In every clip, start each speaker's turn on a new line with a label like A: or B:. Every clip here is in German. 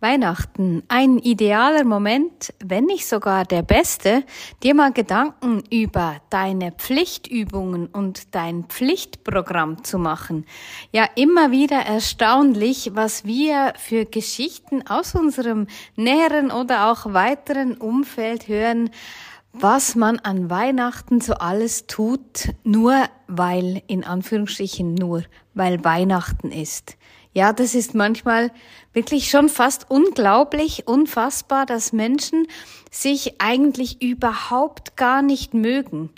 A: Weihnachten, ein idealer Moment, wenn nicht sogar der beste, dir mal Gedanken über deine Pflichtübungen und dein Pflichtprogramm zu machen. Ja, immer wieder erstaunlich, was wir für Geschichten aus unserem näheren oder auch weiteren Umfeld hören, was man an Weihnachten so alles tut, nur weil, in Anführungsstrichen nur, weil Weihnachten ist. Ja, das ist manchmal wirklich schon fast unglaublich, unfassbar, dass Menschen sich eigentlich überhaupt gar nicht mögen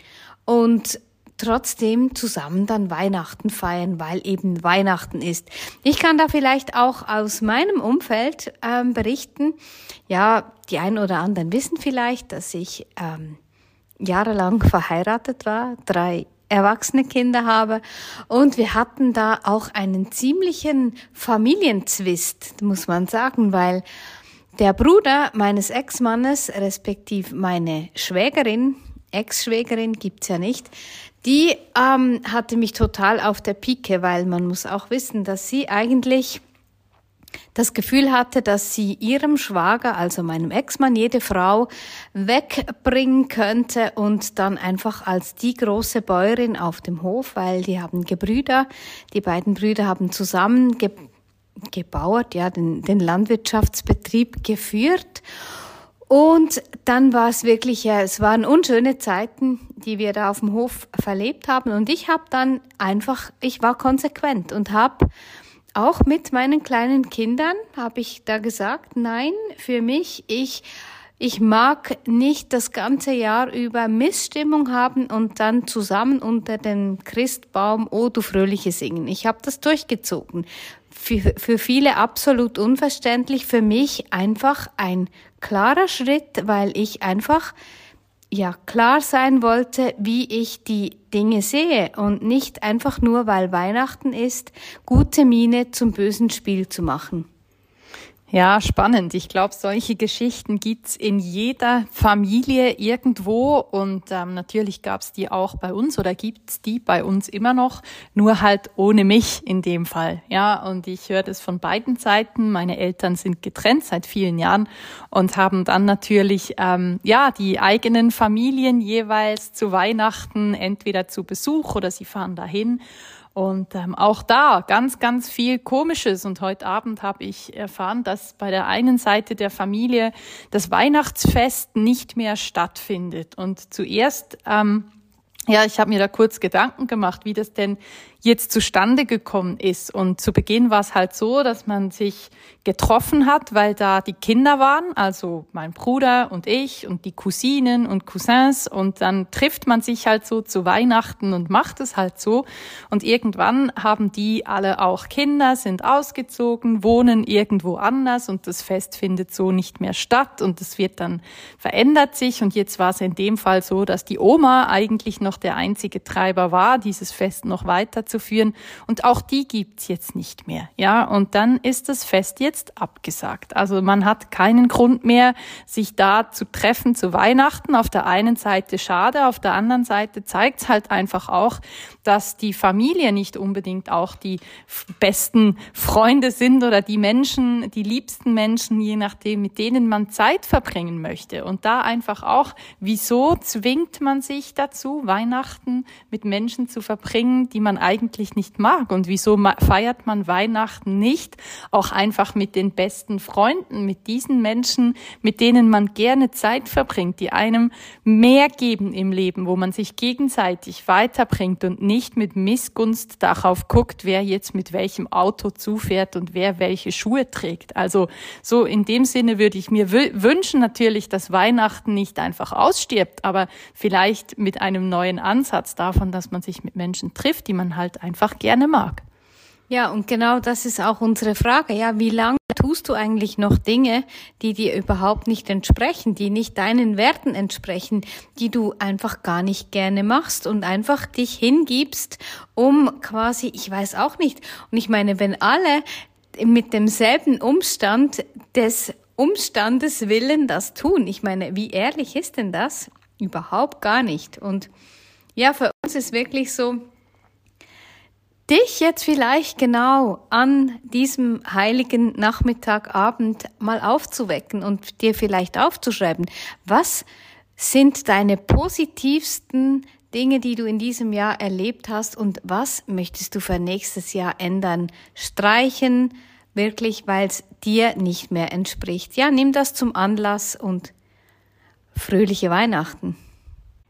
A: und trotzdem zusammen dann Weihnachten feiern, weil eben Weihnachten ist. Ich kann da vielleicht auch aus meinem Umfeld ähm, berichten. Ja, die einen oder anderen wissen vielleicht, dass ich ähm, jahrelang verheiratet war, drei erwachsene Kinder habe. Und wir hatten da auch einen ziemlichen Familienzwist, muss man sagen, weil der Bruder meines Ex-Mannes, respektive meine Schwägerin, Ex-Schwägerin gibt's ja nicht, die ähm, hatte mich total auf der Pike, weil man muss auch wissen, dass sie eigentlich das Gefühl hatte, dass sie ihrem Schwager, also meinem Ex-Mann, jede Frau wegbringen könnte und dann einfach als die große Bäuerin auf dem Hof, weil die haben Gebrüder, die beiden Brüder haben zusammen ge gebauert, ja, den, den Landwirtschaftsbetrieb geführt. Und dann war es wirklich, es waren unschöne Zeiten, die wir da auf dem Hof verlebt haben. Und ich habe dann einfach, ich war konsequent und habe auch mit meinen kleinen Kindern habe ich da gesagt, nein, für mich, ich, ich mag nicht das ganze Jahr über Missstimmung haben und dann zusammen unter den Christbaum O du Fröhliche singen. Ich habe das durchgezogen. Für, für viele absolut unverständlich, für mich einfach ein klarer Schritt, weil ich einfach ja klar sein wollte, wie ich die Dinge sehe und nicht einfach nur, weil Weihnachten ist, gute Miene zum bösen Spiel zu machen.
B: Ja, spannend. Ich glaube, solche Geschichten gibt's in jeder Familie irgendwo und ähm, natürlich gab's die auch bei uns oder gibt's die bei uns immer noch, nur halt ohne mich in dem Fall. Ja, und ich höre das von beiden Seiten. Meine Eltern sind getrennt seit vielen Jahren und haben dann natürlich ähm, ja die eigenen Familien jeweils zu Weihnachten entweder zu Besuch oder sie fahren dahin. Und ähm, auch da ganz, ganz viel Komisches. Und heute Abend habe ich erfahren, dass bei der einen Seite der Familie das Weihnachtsfest nicht mehr stattfindet. Und zuerst ähm, ja, ich habe mir da kurz Gedanken gemacht, wie das denn jetzt zustande gekommen ist. Und zu Beginn war es halt so, dass man sich getroffen hat, weil da die Kinder waren, also mein Bruder und ich und die Cousinen und Cousins. Und dann trifft man sich halt so zu Weihnachten und macht es halt so. Und irgendwann haben die alle auch Kinder, sind ausgezogen, wohnen irgendwo anders und das Fest findet so nicht mehr statt und es wird dann verändert sich. Und jetzt war es in dem Fall so, dass die Oma eigentlich noch der einzige Treiber war, dieses Fest noch weiter weiterzuführen. Und auch die gibt's jetzt nicht mehr. Ja, und dann ist das Fest jetzt abgesagt. Also man hat keinen Grund mehr, sich da zu treffen zu Weihnachten. Auf der einen Seite schade, auf der anderen Seite zeigt's halt einfach auch, dass die Familie nicht unbedingt auch die besten Freunde sind oder die Menschen, die liebsten Menschen, je nachdem, mit denen man Zeit verbringen möchte. Und da einfach auch, wieso zwingt man sich dazu, Weihnachten mit Menschen zu verbringen, die man eigentlich eigentlich nicht mag und wieso feiert man Weihnachten nicht auch einfach mit den besten Freunden, mit diesen Menschen, mit denen man gerne Zeit verbringt, die einem mehr geben im Leben, wo man sich gegenseitig weiterbringt und nicht mit Missgunst darauf guckt, wer jetzt mit welchem Auto zufährt und wer welche Schuhe trägt. Also so in dem Sinne würde ich mir wünschen natürlich, dass Weihnachten nicht einfach ausstirbt, aber vielleicht mit einem neuen Ansatz davon, dass man sich mit Menschen trifft, die man halt halt einfach gerne mag.
A: Ja, und genau das ist auch unsere Frage. Ja, wie lange tust du eigentlich noch Dinge, die dir überhaupt nicht entsprechen, die nicht deinen Werten entsprechen, die du einfach gar nicht gerne machst und einfach dich hingibst, um quasi, ich weiß auch nicht. Und ich meine, wenn alle mit demselben Umstand des Umstandes willen das tun. Ich meine, wie ehrlich ist denn das? Überhaupt gar nicht. Und ja, für uns ist wirklich so, dich jetzt vielleicht genau an diesem heiligen Nachmittagabend mal aufzuwecken und dir vielleicht aufzuschreiben, was sind deine positivsten Dinge, die du in diesem Jahr erlebt hast und was möchtest du für nächstes Jahr ändern? Streichen, wirklich, weil es dir nicht mehr entspricht. Ja, nimm das zum Anlass und fröhliche Weihnachten.